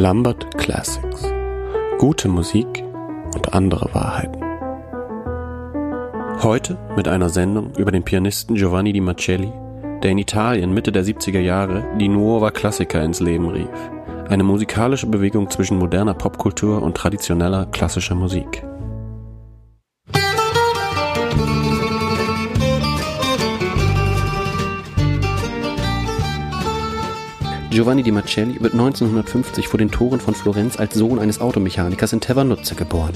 Lambert Classics. Gute Musik und andere Wahrheiten. Heute mit einer Sendung über den Pianisten Giovanni Di Macelli, der in Italien Mitte der 70er Jahre die Nuova Classica ins Leben rief. Eine musikalische Bewegung zwischen moderner Popkultur und traditioneller klassischer Musik. Giovanni di Macelli wird 1950 vor den Toren von Florenz als Sohn eines Automechanikers in Tevernuzze geboren.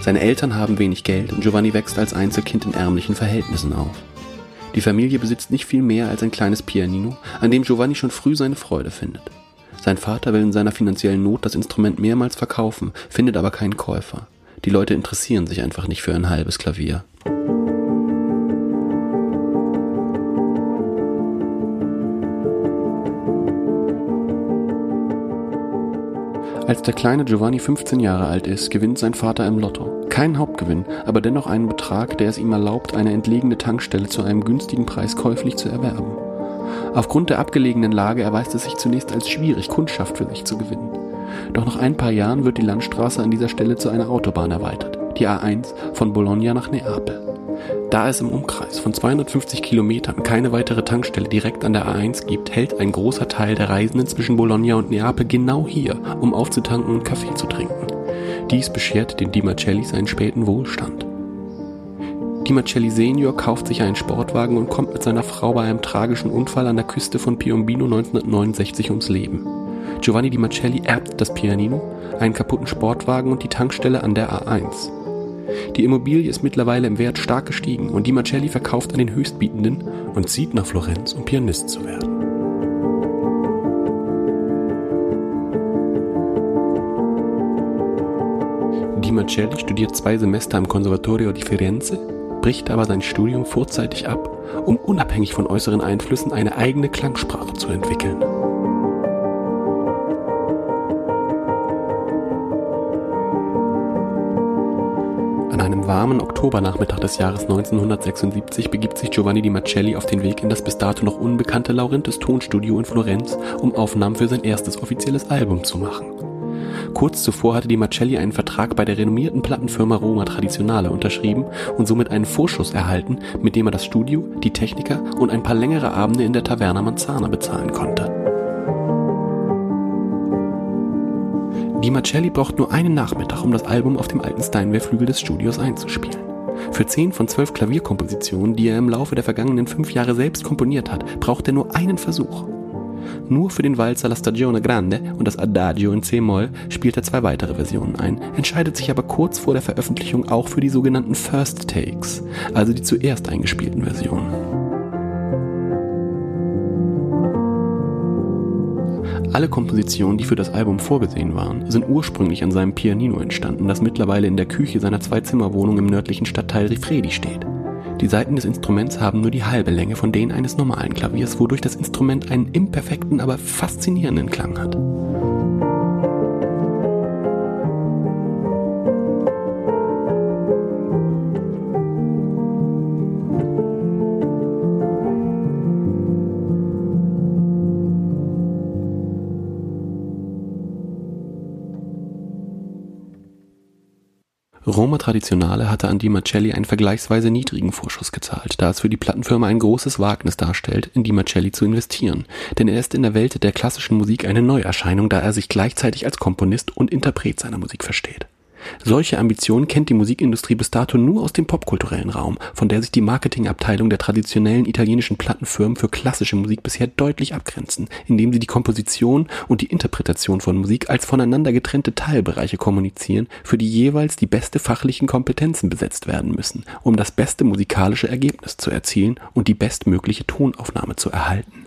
Seine Eltern haben wenig Geld und Giovanni wächst als Einzelkind in ärmlichen Verhältnissen auf. Die Familie besitzt nicht viel mehr als ein kleines Pianino, an dem Giovanni schon früh seine Freude findet. Sein Vater will in seiner finanziellen Not das Instrument mehrmals verkaufen, findet aber keinen Käufer. Die Leute interessieren sich einfach nicht für ein halbes Klavier. Als der kleine Giovanni 15 Jahre alt ist, gewinnt sein Vater im Lotto. Kein Hauptgewinn, aber dennoch einen Betrag, der es ihm erlaubt, eine entlegene Tankstelle zu einem günstigen Preis käuflich zu erwerben. Aufgrund der abgelegenen Lage erweist es sich zunächst als schwierig, Kundschaft für sich zu gewinnen. Doch nach ein paar Jahren wird die Landstraße an dieser Stelle zu einer Autobahn erweitert, die A1 von Bologna nach Neapel. Da es im Umkreis von 250 Kilometern keine weitere Tankstelle direkt an der A1 gibt, hält ein großer Teil der Reisenden zwischen Bologna und Neapel genau hier, um aufzutanken und Kaffee zu trinken. Dies beschert den Di Marcelli seinen späten Wohlstand. Di Marcelli Senior kauft sich einen Sportwagen und kommt mit seiner Frau bei einem tragischen Unfall an der Küste von Piombino 1969 ums Leben. Giovanni Di Marcelli erbt das Pianino, einen kaputten Sportwagen und die Tankstelle an der A1. Die Immobilie ist mittlerweile im Wert stark gestiegen und Di Marcelli verkauft an den Höchstbietenden und zieht nach Florenz, um Pianist zu werden. Di Marcelli studiert zwei Semester am Conservatorio di Firenze, bricht aber sein Studium vorzeitig ab, um unabhängig von äußeren Einflüssen eine eigene Klangsprache zu entwickeln. Warmen Oktobernachmittag des Jahres 1976 begibt sich Giovanni Di Macelli auf den Weg in das bis dato noch unbekannte Laurentis Tonstudio in Florenz, um Aufnahmen für sein erstes offizielles Album zu machen. Kurz zuvor hatte Di Macelli einen Vertrag bei der renommierten Plattenfirma Roma Traditionale unterschrieben und somit einen Vorschuss erhalten, mit dem er das Studio, die Techniker und ein paar längere Abende in der Taverna Manzana bezahlen konnte. Di Marcelli braucht nur einen Nachmittag, um das Album auf dem alten Steinway-Flügel des Studios einzuspielen. Für 10 von 12 Klavierkompositionen, die er im Laufe der vergangenen fünf Jahre selbst komponiert hat, braucht er nur einen Versuch. Nur für den Walzer La Stagione Grande und das Adagio in C-Moll spielt er zwei weitere Versionen ein, entscheidet sich aber kurz vor der Veröffentlichung auch für die sogenannten First Takes, also die zuerst eingespielten Versionen. Alle Kompositionen, die für das Album vorgesehen waren, sind ursprünglich an seinem Pianino entstanden, das mittlerweile in der Küche seiner Zwei-Zimmer-Wohnung im nördlichen Stadtteil Rifredi steht. Die Saiten des Instruments haben nur die halbe Länge von denen eines normalen Klaviers, wodurch das Instrument einen imperfekten, aber faszinierenden Klang hat. Roma Traditionale hatte an Di Marcelli einen vergleichsweise niedrigen Vorschuss gezahlt, da es für die Plattenfirma ein großes Wagnis darstellt, in Di Marcelli zu investieren, denn er ist in der Welt der klassischen Musik eine Neuerscheinung, da er sich gleichzeitig als Komponist und Interpret seiner Musik versteht solche Ambitionen kennt die Musikindustrie bis dato nur aus dem popkulturellen Raum, von der sich die Marketingabteilung der traditionellen italienischen Plattenfirmen für klassische Musik bisher deutlich abgrenzen, indem sie die Komposition und die Interpretation von Musik als voneinander getrennte Teilbereiche kommunizieren, für die jeweils die beste fachlichen Kompetenzen besetzt werden müssen, um das beste musikalische Ergebnis zu erzielen und die bestmögliche Tonaufnahme zu erhalten.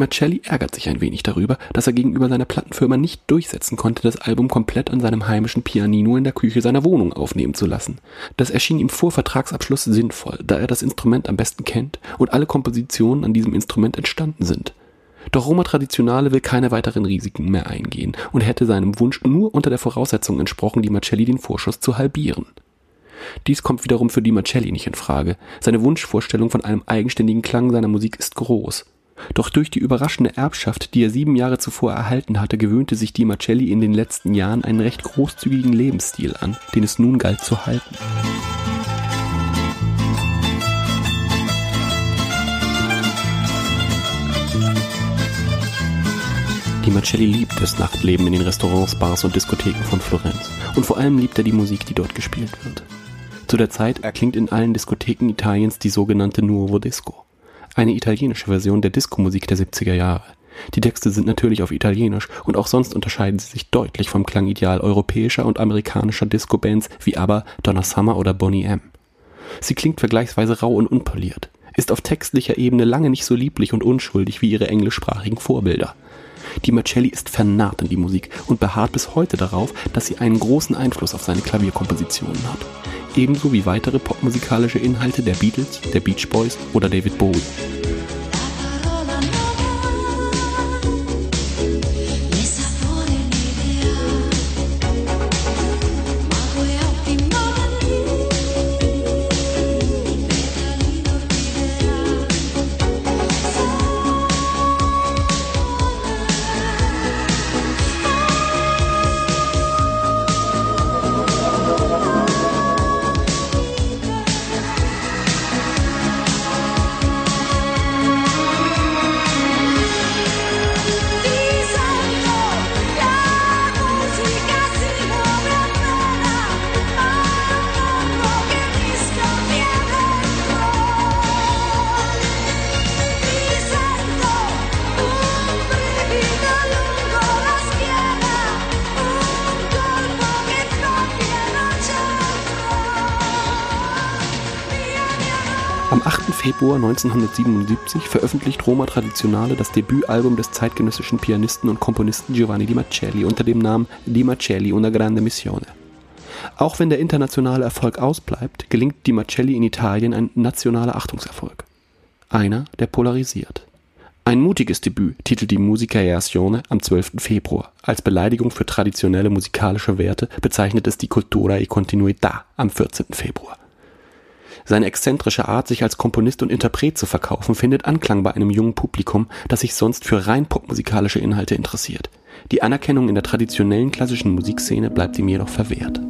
Marcelli ärgert sich ein wenig darüber, dass er gegenüber seiner Plattenfirma nicht durchsetzen konnte, das Album komplett an seinem heimischen Pianino in der Küche seiner Wohnung aufnehmen zu lassen. Das erschien ihm vor Vertragsabschluss sinnvoll, da er das Instrument am besten kennt und alle Kompositionen an diesem Instrument entstanden sind. Doch Roma Traditionale will keine weiteren Risiken mehr eingehen und hätte seinem Wunsch nur unter der Voraussetzung entsprochen, Di Marcelli den Vorschuss zu halbieren. Dies kommt wiederum für Di Marcelli nicht in Frage. Seine Wunschvorstellung von einem eigenständigen Klang seiner Musik ist groß. Doch durch die überraschende Erbschaft, die er sieben Jahre zuvor erhalten hatte, gewöhnte sich Di Marcelli in den letzten Jahren einen recht großzügigen Lebensstil an, den es nun galt zu halten. Di Marcelli liebt das Nachtleben in den Restaurants, Bars und Diskotheken von Florenz. Und vor allem liebt er die Musik, die dort gespielt wird. Zu der Zeit erklingt in allen Diskotheken Italiens die sogenannte Nuovo Disco eine italienische Version der Disco-Musik der 70er Jahre. Die Texte sind natürlich auf Italienisch und auch sonst unterscheiden sie sich deutlich vom Klangideal europäischer und amerikanischer Disco-Bands wie ABBA, Donna Summer oder Bonnie M. Sie klingt vergleichsweise rau und unpoliert, ist auf textlicher Ebene lange nicht so lieblich und unschuldig wie ihre englischsprachigen Vorbilder. Die Marcelli ist vernarrt in die Musik und beharrt bis heute darauf, dass sie einen großen Einfluss auf seine Klavierkompositionen hat ebenso wie weitere popmusikalische Inhalte der Beatles, der Beach Boys oder David Bowie. 8. Februar 1977 veröffentlicht Roma Traditionale das Debütalbum des zeitgenössischen Pianisten und Komponisten Giovanni Di Marcelli unter dem Namen Di Marcelli una grande missione. Auch wenn der internationale Erfolg ausbleibt, gelingt Di Marcelli in Italien ein nationaler Achtungserfolg. Einer, der polarisiert. Ein mutiges Debüt titelt die Musica e Azione am 12. Februar. Als Beleidigung für traditionelle musikalische Werte bezeichnet es die Cultura e Continuità am 14. Februar. Seine exzentrische Art, sich als Komponist und Interpret zu verkaufen, findet Anklang bei einem jungen Publikum, das sich sonst für rein popmusikalische Inhalte interessiert. Die Anerkennung in der traditionellen klassischen Musikszene bleibt ihm jedoch verwehrt.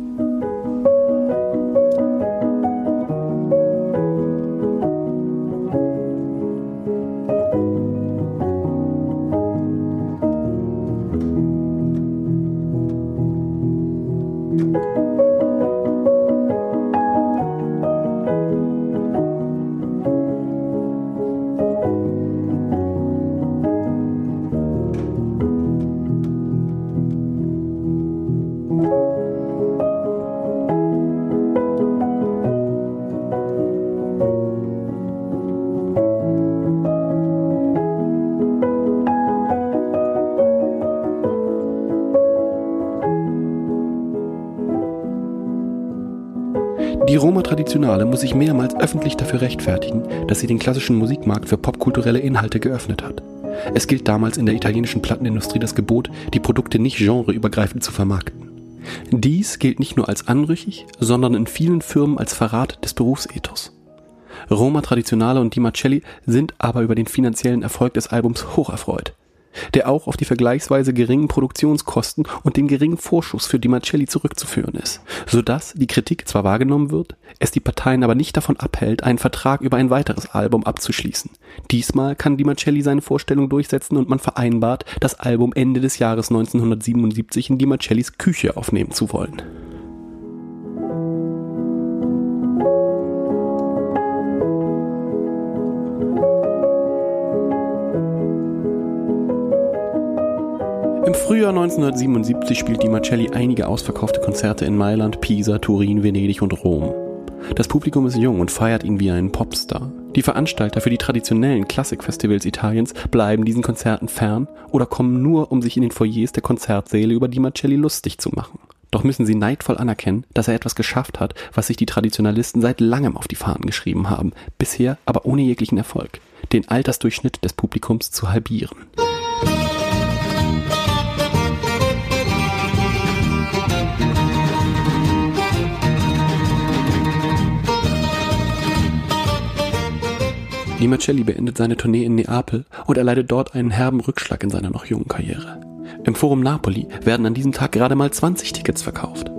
Roma Traditionale muss sich mehrmals öffentlich dafür rechtfertigen, dass sie den klassischen Musikmarkt für popkulturelle Inhalte geöffnet hat. Es gilt damals in der italienischen Plattenindustrie das Gebot, die Produkte nicht genreübergreifend zu vermarkten. Dies gilt nicht nur als anrüchig, sondern in vielen Firmen als Verrat des Berufsethos. Roma Traditionale und Di Marcelli sind aber über den finanziellen Erfolg des Albums hocherfreut der auch auf die vergleichsweise geringen Produktionskosten und den geringen Vorschuss für Di Marcelli zurückzuführen ist, sodass die Kritik zwar wahrgenommen wird, es die Parteien aber nicht davon abhält, einen Vertrag über ein weiteres Album abzuschließen. Diesmal kann Di Marcelli seine Vorstellung durchsetzen und man vereinbart, das Album Ende des Jahres 1977 in Di Marcellis Küche aufnehmen zu wollen. Frühjahr 1977 spielt Di Marcelli einige ausverkaufte Konzerte in Mailand, Pisa, Turin, Venedig und Rom. Das Publikum ist jung und feiert ihn wie einen Popstar. Die Veranstalter für die traditionellen Klassikfestivals Italiens bleiben diesen Konzerten fern oder kommen nur, um sich in den Foyers der Konzertsäle über Di Marcelli lustig zu machen. Doch müssen sie neidvoll anerkennen, dass er etwas geschafft hat, was sich die Traditionalisten seit langem auf die Fahnen geschrieben haben, bisher aber ohne jeglichen Erfolg, den Altersdurchschnitt des Publikums zu halbieren. Limacelli beendet seine Tournee in Neapel und erleidet dort einen herben Rückschlag in seiner noch jungen Karriere. Im Forum Napoli werden an diesem Tag gerade mal 20 Tickets verkauft.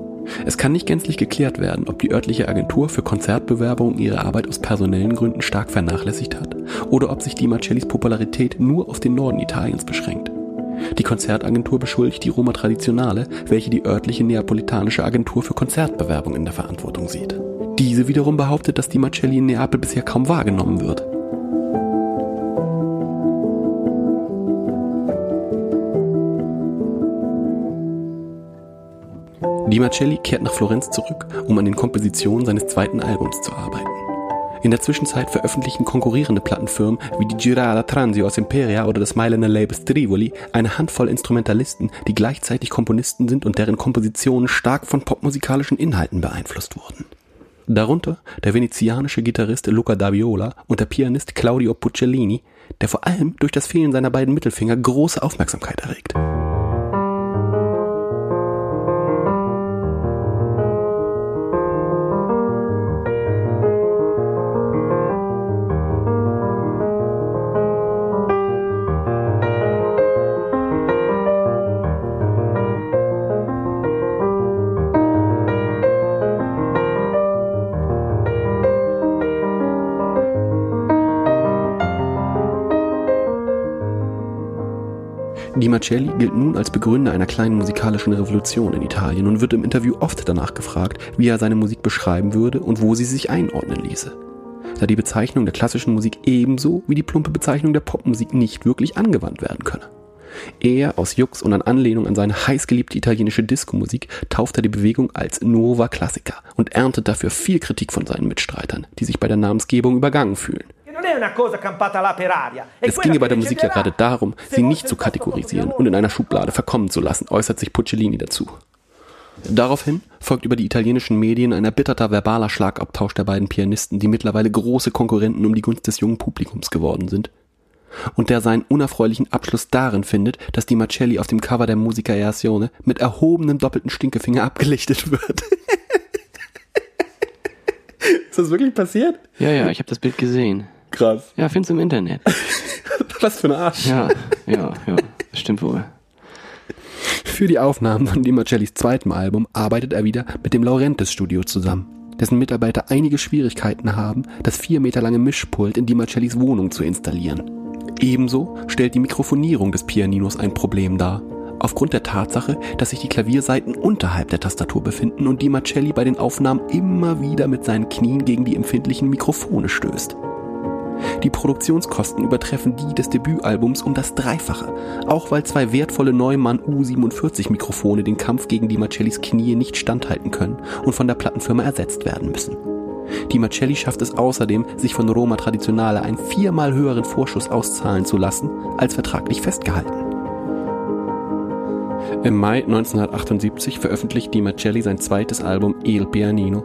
Es kann nicht gänzlich geklärt werden, ob die örtliche Agentur für Konzertbewerbungen ihre Arbeit aus personellen Gründen stark vernachlässigt hat oder ob sich Di Marcellis Popularität nur auf den Norden Italiens beschränkt. Die Konzertagentur beschuldigt die Roma Traditionale, welche die örtliche neapolitanische Agentur für Konzertbewerbung in der Verantwortung sieht. Diese wiederum behauptet, dass Di Marcelli in Neapel bisher kaum wahrgenommen wird. Di Marcelli kehrt nach Florenz zurück, um an den Kompositionen seines zweiten Albums zu arbeiten. In der Zwischenzeit veröffentlichen konkurrierende Plattenfirmen wie die Girala Transio aus Imperia oder das Mailänder Label Strivoli eine Handvoll Instrumentalisten, die gleichzeitig Komponisten sind und deren Kompositionen stark von popmusikalischen Inhalten beeinflusst wurden. Darunter der venezianische Gitarrist Luca Daviola und der Pianist Claudio Puccellini, der vor allem durch das Fehlen seiner beiden Mittelfinger große Aufmerksamkeit erregt. Di Marcelli gilt nun als Begründer einer kleinen musikalischen Revolution in Italien und wird im Interview oft danach gefragt, wie er seine Musik beschreiben würde und wo sie sich einordnen ließe. Da die Bezeichnung der klassischen Musik ebenso wie die plumpe Bezeichnung der Popmusik nicht wirklich angewandt werden könne. Er, aus Jux und an Anlehnung an seine heißgeliebte italienische Diskomusik, tauft er die Bewegung als Nova Classica und erntet dafür viel Kritik von seinen Mitstreitern, die sich bei der Namensgebung übergangen fühlen. Es ginge bei der Musik ja gerade darum, sie nicht zu kategorisieren und in einer Schublade verkommen zu lassen, äußert sich Puccellini dazu. Daraufhin folgt über die italienischen Medien ein erbitterter verbaler Schlagabtausch der beiden Pianisten, die mittlerweile große Konkurrenten um die Gunst des jungen Publikums geworden sind. Und der seinen unerfreulichen Abschluss darin findet, dass die Marcelli auf dem Cover der Musica Eazione mit erhobenem doppelten Stinkefinger abgelichtet wird. Ist das wirklich passiert? Ja, ja, ich habe das Bild gesehen. Krass. Ja, findest du im Internet. Was für ein Arsch. Ja, ja, ja, das stimmt wohl. Für die Aufnahmen von Di Marcellis zweitem Album arbeitet er wieder mit dem Laurentiis Studio zusammen, dessen Mitarbeiter einige Schwierigkeiten haben, das vier Meter lange Mischpult in Di Marcellis Wohnung zu installieren. Ebenso stellt die Mikrofonierung des Pianinos ein Problem dar, aufgrund der Tatsache, dass sich die Klavierseiten unterhalb der Tastatur befinden und Di Marcelli bei den Aufnahmen immer wieder mit seinen Knien gegen die empfindlichen Mikrofone stößt. Die Produktionskosten übertreffen die des Debütalbums um das Dreifache, auch weil zwei wertvolle Neumann U47 Mikrofone den Kampf gegen die Marcellis Knie nicht standhalten können und von der Plattenfirma ersetzt werden müssen. Die Marcelli schafft es außerdem, sich von Roma Traditionale einen viermal höheren Vorschuss auszahlen zu lassen, als vertraglich festgehalten. Im Mai 1978 veröffentlicht Di Marcelli sein zweites Album Il Pianino.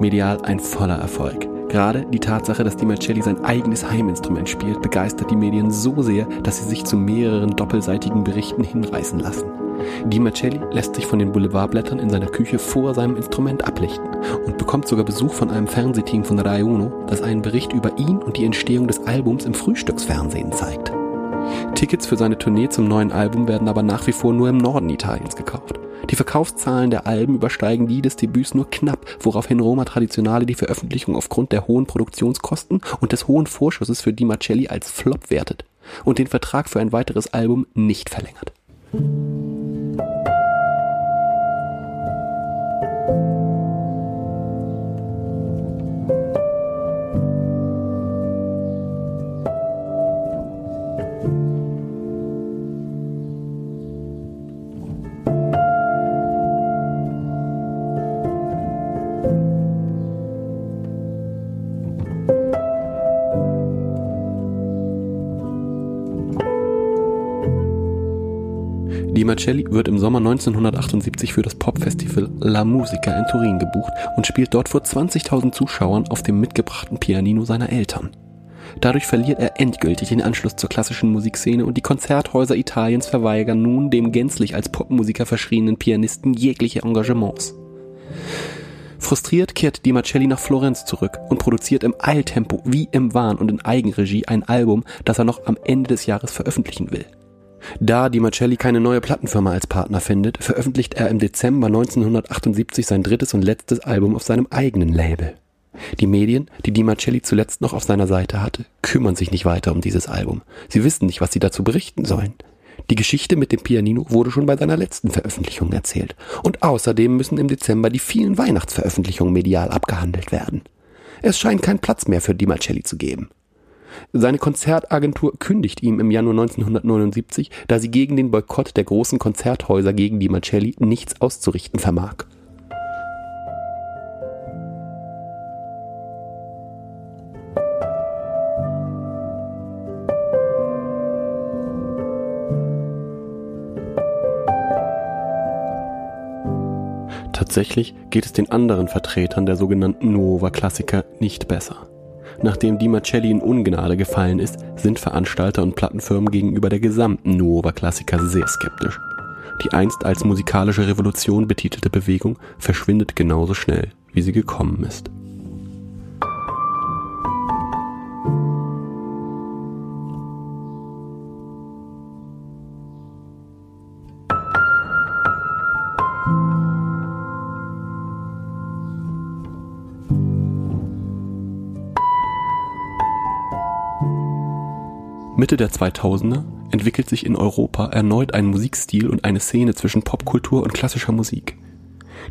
Medial ein voller Erfolg. Gerade die Tatsache, dass Di Marcelli sein eigenes Heiminstrument spielt, begeistert die Medien so sehr, dass sie sich zu mehreren doppelseitigen Berichten hinreißen lassen. Di Marcelli lässt sich von den Boulevardblättern in seiner Küche vor seinem Instrument ablichten und bekommt sogar Besuch von einem Fernsehteam von Rai Uno, das einen Bericht über ihn und die Entstehung des Albums im Frühstücksfernsehen zeigt. Tickets für seine Tournee zum neuen Album werden aber nach wie vor nur im Norden Italiens gekauft. Die Verkaufszahlen der Alben übersteigen die des Debüts nur knapp, woraufhin Roma Traditionale die Veröffentlichung aufgrund der hohen Produktionskosten und des hohen Vorschusses für Di Marcelli als Flop wertet und den Vertrag für ein weiteres Album nicht verlängert. Di Marcelli wird im Sommer 1978 für das Popfestival La Musica in Turin gebucht und spielt dort vor 20.000 Zuschauern auf dem mitgebrachten Pianino seiner Eltern. Dadurch verliert er endgültig den Anschluss zur klassischen Musikszene und die Konzerthäuser Italiens verweigern nun dem gänzlich als Popmusiker verschriebenen Pianisten jegliche Engagements. Frustriert kehrt Di Marcelli nach Florenz zurück und produziert im Eiltempo wie im Wahn und in Eigenregie ein Album, das er noch am Ende des Jahres veröffentlichen will. Da Di Marcelli keine neue Plattenfirma als Partner findet, veröffentlicht er im Dezember 1978 sein drittes und letztes Album auf seinem eigenen Label. Die Medien, die Di Marcelli zuletzt noch auf seiner Seite hatte, kümmern sich nicht weiter um dieses Album. Sie wissen nicht, was sie dazu berichten sollen. Die Geschichte mit dem Pianino wurde schon bei seiner letzten Veröffentlichung erzählt. Und außerdem müssen im Dezember die vielen Weihnachtsveröffentlichungen medial abgehandelt werden. Es scheint keinen Platz mehr für Di Marcelli zu geben. Seine Konzertagentur kündigt ihm im Januar 1979, da sie gegen den Boykott der großen Konzerthäuser gegen Di Marcelli nichts auszurichten vermag. Tatsächlich geht es den anderen Vertretern der sogenannten Nuova Klassiker nicht besser. Nachdem Di Marcelli in Ungnade gefallen ist, sind Veranstalter und Plattenfirmen gegenüber der gesamten Nuova Klassiker sehr skeptisch. Die einst als musikalische Revolution betitelte Bewegung verschwindet genauso schnell, wie sie gekommen ist. Mitte der 2000er entwickelt sich in Europa erneut ein Musikstil und eine Szene zwischen Popkultur und klassischer Musik.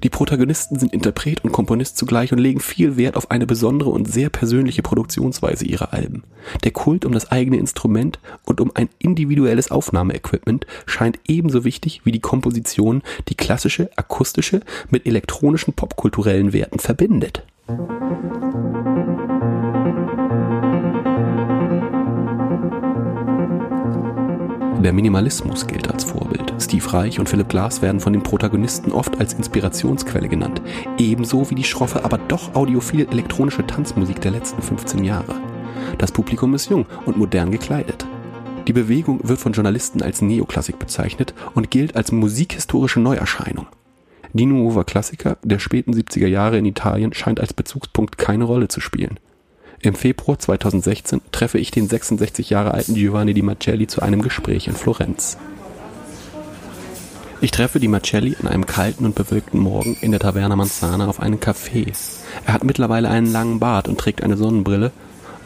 Die Protagonisten sind Interpret und Komponist zugleich und legen viel Wert auf eine besondere und sehr persönliche Produktionsweise ihrer Alben. Der Kult um das eigene Instrument und um ein individuelles Aufnahmeequipment scheint ebenso wichtig wie die Komposition, die klassische, akustische mit elektronischen popkulturellen Werten verbindet. Der Minimalismus gilt als Vorbild. Steve Reich und Philip Glass werden von den Protagonisten oft als Inspirationsquelle genannt, ebenso wie die schroffe, aber doch audiophil elektronische Tanzmusik der letzten 15 Jahre. Das Publikum ist jung und modern gekleidet. Die Bewegung wird von Journalisten als Neoklassik bezeichnet und gilt als musikhistorische Neuerscheinung. Die Nuova Klassiker der späten 70er Jahre in Italien scheint als Bezugspunkt keine Rolle zu spielen. Im Februar 2016 treffe ich den 66 Jahre alten Giovanni Di Marcelli zu einem Gespräch in Florenz. Ich treffe Di Marcelli an einem kalten und bewölkten Morgen in der Taverna Manzana auf einen Café. Er hat mittlerweile einen langen Bart und trägt eine Sonnenbrille,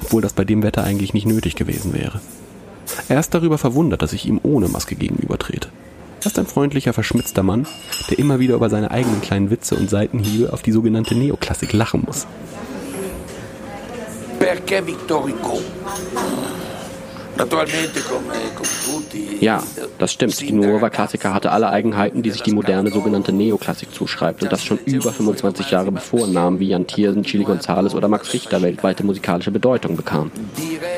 obwohl das bei dem Wetter eigentlich nicht nötig gewesen wäre. Er ist darüber verwundert, dass ich ihm ohne Maske gegenübertrete. Er ist ein freundlicher, verschmitzter Mann, der immer wieder über seine eigenen kleinen Witze und Seitenhiebe auf die sogenannte Neoklassik lachen muss perché Victor Hugo. Ja, das stimmt. Die Nuova Klassiker hatte alle Eigenheiten, die sich die moderne sogenannte Neoklassik zuschreibt. Und das schon über 25 Jahre bevor Namen wie Jan Thiersen, Chili Gonzales oder Max Richter weltweite musikalische Bedeutung bekamen.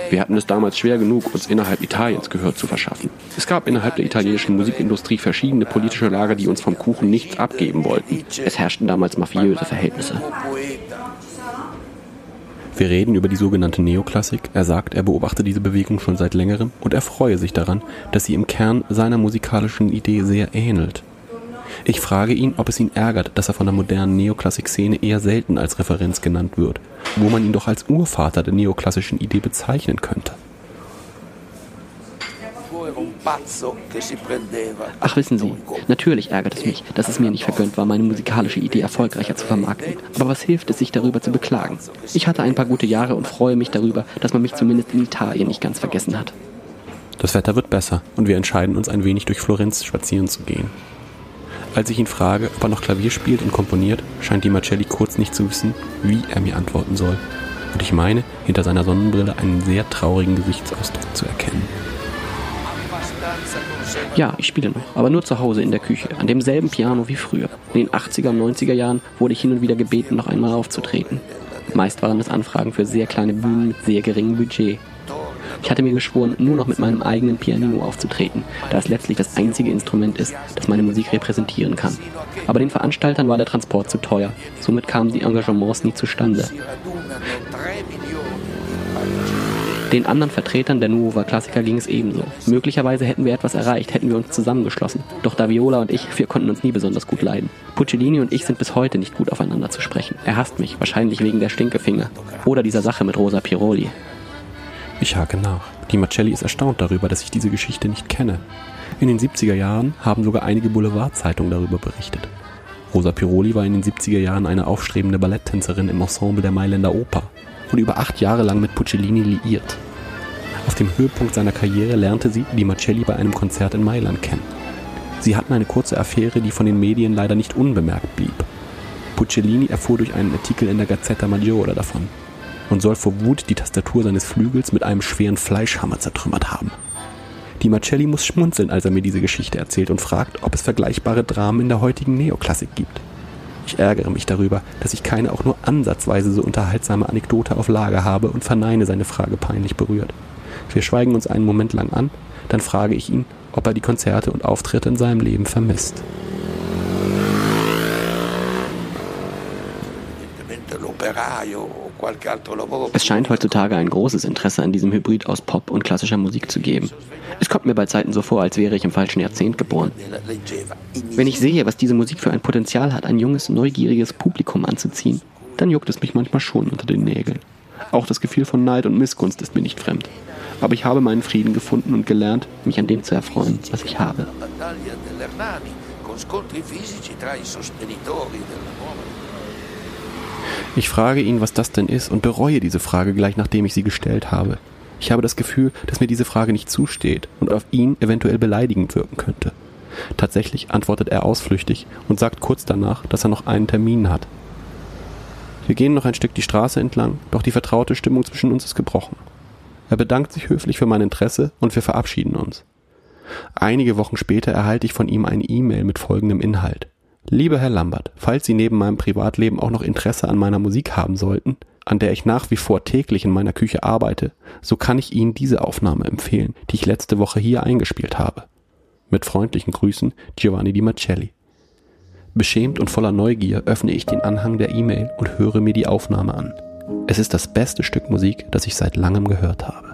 Wir hatten es damals schwer genug, uns innerhalb Italiens Gehör zu verschaffen. Es gab innerhalb der italienischen Musikindustrie verschiedene politische Lager, die uns vom Kuchen nichts abgeben wollten. Es herrschten damals mafiöse Verhältnisse. Wir reden über die sogenannte Neoklassik. Er sagt, er beobachte diese Bewegung schon seit längerem und er freue sich daran, dass sie im Kern seiner musikalischen Idee sehr ähnelt. Ich frage ihn, ob es ihn ärgert, dass er von der modernen Neoklassik-Szene eher selten als Referenz genannt wird, wo man ihn doch als Urvater der neoklassischen Idee bezeichnen könnte. Ach, wissen Sie, natürlich ärgert es mich, dass es mir nicht vergönnt war, meine musikalische Idee erfolgreicher zu vermarkten. Aber was hilft es, sich darüber zu beklagen? Ich hatte ein paar gute Jahre und freue mich darüber, dass man mich zumindest in Italien nicht ganz vergessen hat. Das Wetter wird besser und wir entscheiden uns ein wenig durch Florenz spazieren zu gehen. Als ich ihn frage, ob er noch Klavier spielt und komponiert, scheint Di Marcelli kurz nicht zu wissen, wie er mir antworten soll. Und ich meine, hinter seiner Sonnenbrille einen sehr traurigen Gesichtsausdruck zu erkennen. Ja, ich spiele noch, aber nur zu Hause in der Küche, an demselben Piano wie früher. In den 80er und 90er Jahren wurde ich hin und wieder gebeten, noch einmal aufzutreten. Meist waren es Anfragen für sehr kleine Bühnen mit sehr geringem Budget. Ich hatte mir geschworen, nur noch mit meinem eigenen Pianino aufzutreten, da es letztlich das einzige Instrument ist, das meine Musik repräsentieren kann. Aber den Veranstaltern war der Transport zu teuer. Somit kamen die Engagements nie zustande. Den anderen Vertretern der Nuova Klassiker ging es ebenso. Möglicherweise hätten wir etwas erreicht, hätten wir uns zusammengeschlossen. Doch Daviola und ich, wir konnten uns nie besonders gut leiden. Puccellini und ich sind bis heute nicht gut aufeinander zu sprechen. Er hasst mich, wahrscheinlich wegen der Stinkefinger. Oder dieser Sache mit Rosa Piroli. Ich hake nach. Die Marcelli ist erstaunt darüber, dass ich diese Geschichte nicht kenne. In den 70er Jahren haben sogar einige Boulevardzeitungen darüber berichtet. Rosa Piroli war in den 70er Jahren eine aufstrebende Balletttänzerin im Ensemble der Mailänder Oper und über acht Jahre lang mit Puccellini liiert. Auf dem Höhepunkt seiner Karriere lernte sie die Marcelli bei einem Konzert in Mailand kennen. Sie hatten eine kurze Affäre, die von den Medien leider nicht unbemerkt blieb. Puccellini erfuhr durch einen Artikel in der Gazzetta Maggiore davon und soll vor Wut die Tastatur seines Flügels mit einem schweren Fleischhammer zertrümmert haben. Die Marcelli muss schmunzeln, als er mir diese Geschichte erzählt und fragt, ob es vergleichbare Dramen in der heutigen Neoklassik gibt. Ich ärgere mich darüber, dass ich keine auch nur ansatzweise so unterhaltsame Anekdote auf Lager habe und verneine seine Frage peinlich berührt. Wir schweigen uns einen Moment lang an, dann frage ich ihn, ob er die Konzerte und Auftritte in seinem Leben vermisst. Es scheint heutzutage ein großes Interesse an diesem Hybrid aus Pop und klassischer Musik zu geben. Es kommt mir bei Zeiten so vor, als wäre ich im falschen Jahrzehnt geboren. Wenn ich sehe, was diese Musik für ein Potenzial hat, ein junges, neugieriges Publikum anzuziehen, dann juckt es mich manchmal schon unter den Nägeln. Auch das Gefühl von Neid und Missgunst ist mir nicht fremd. Aber ich habe meinen Frieden gefunden und gelernt, mich an dem zu erfreuen, was ich habe. Ich frage ihn, was das denn ist und bereue diese Frage gleich nachdem ich sie gestellt habe. Ich habe das Gefühl, dass mir diese Frage nicht zusteht und auf ihn eventuell beleidigend wirken könnte. Tatsächlich antwortet er ausflüchtig und sagt kurz danach, dass er noch einen Termin hat. Wir gehen noch ein Stück die Straße entlang, doch die vertraute Stimmung zwischen uns ist gebrochen. Er bedankt sich höflich für mein Interesse und wir verabschieden uns. Einige Wochen später erhalte ich von ihm eine E-Mail mit folgendem Inhalt. Lieber Herr Lambert, falls Sie neben meinem Privatleben auch noch Interesse an meiner Musik haben sollten, an der ich nach wie vor täglich in meiner Küche arbeite, so kann ich Ihnen diese Aufnahme empfehlen, die ich letzte Woche hier eingespielt habe. Mit freundlichen Grüßen, Giovanni Di Marcelli. Beschämt und voller Neugier öffne ich den Anhang der E-Mail und höre mir die Aufnahme an. Es ist das beste Stück Musik, das ich seit langem gehört habe.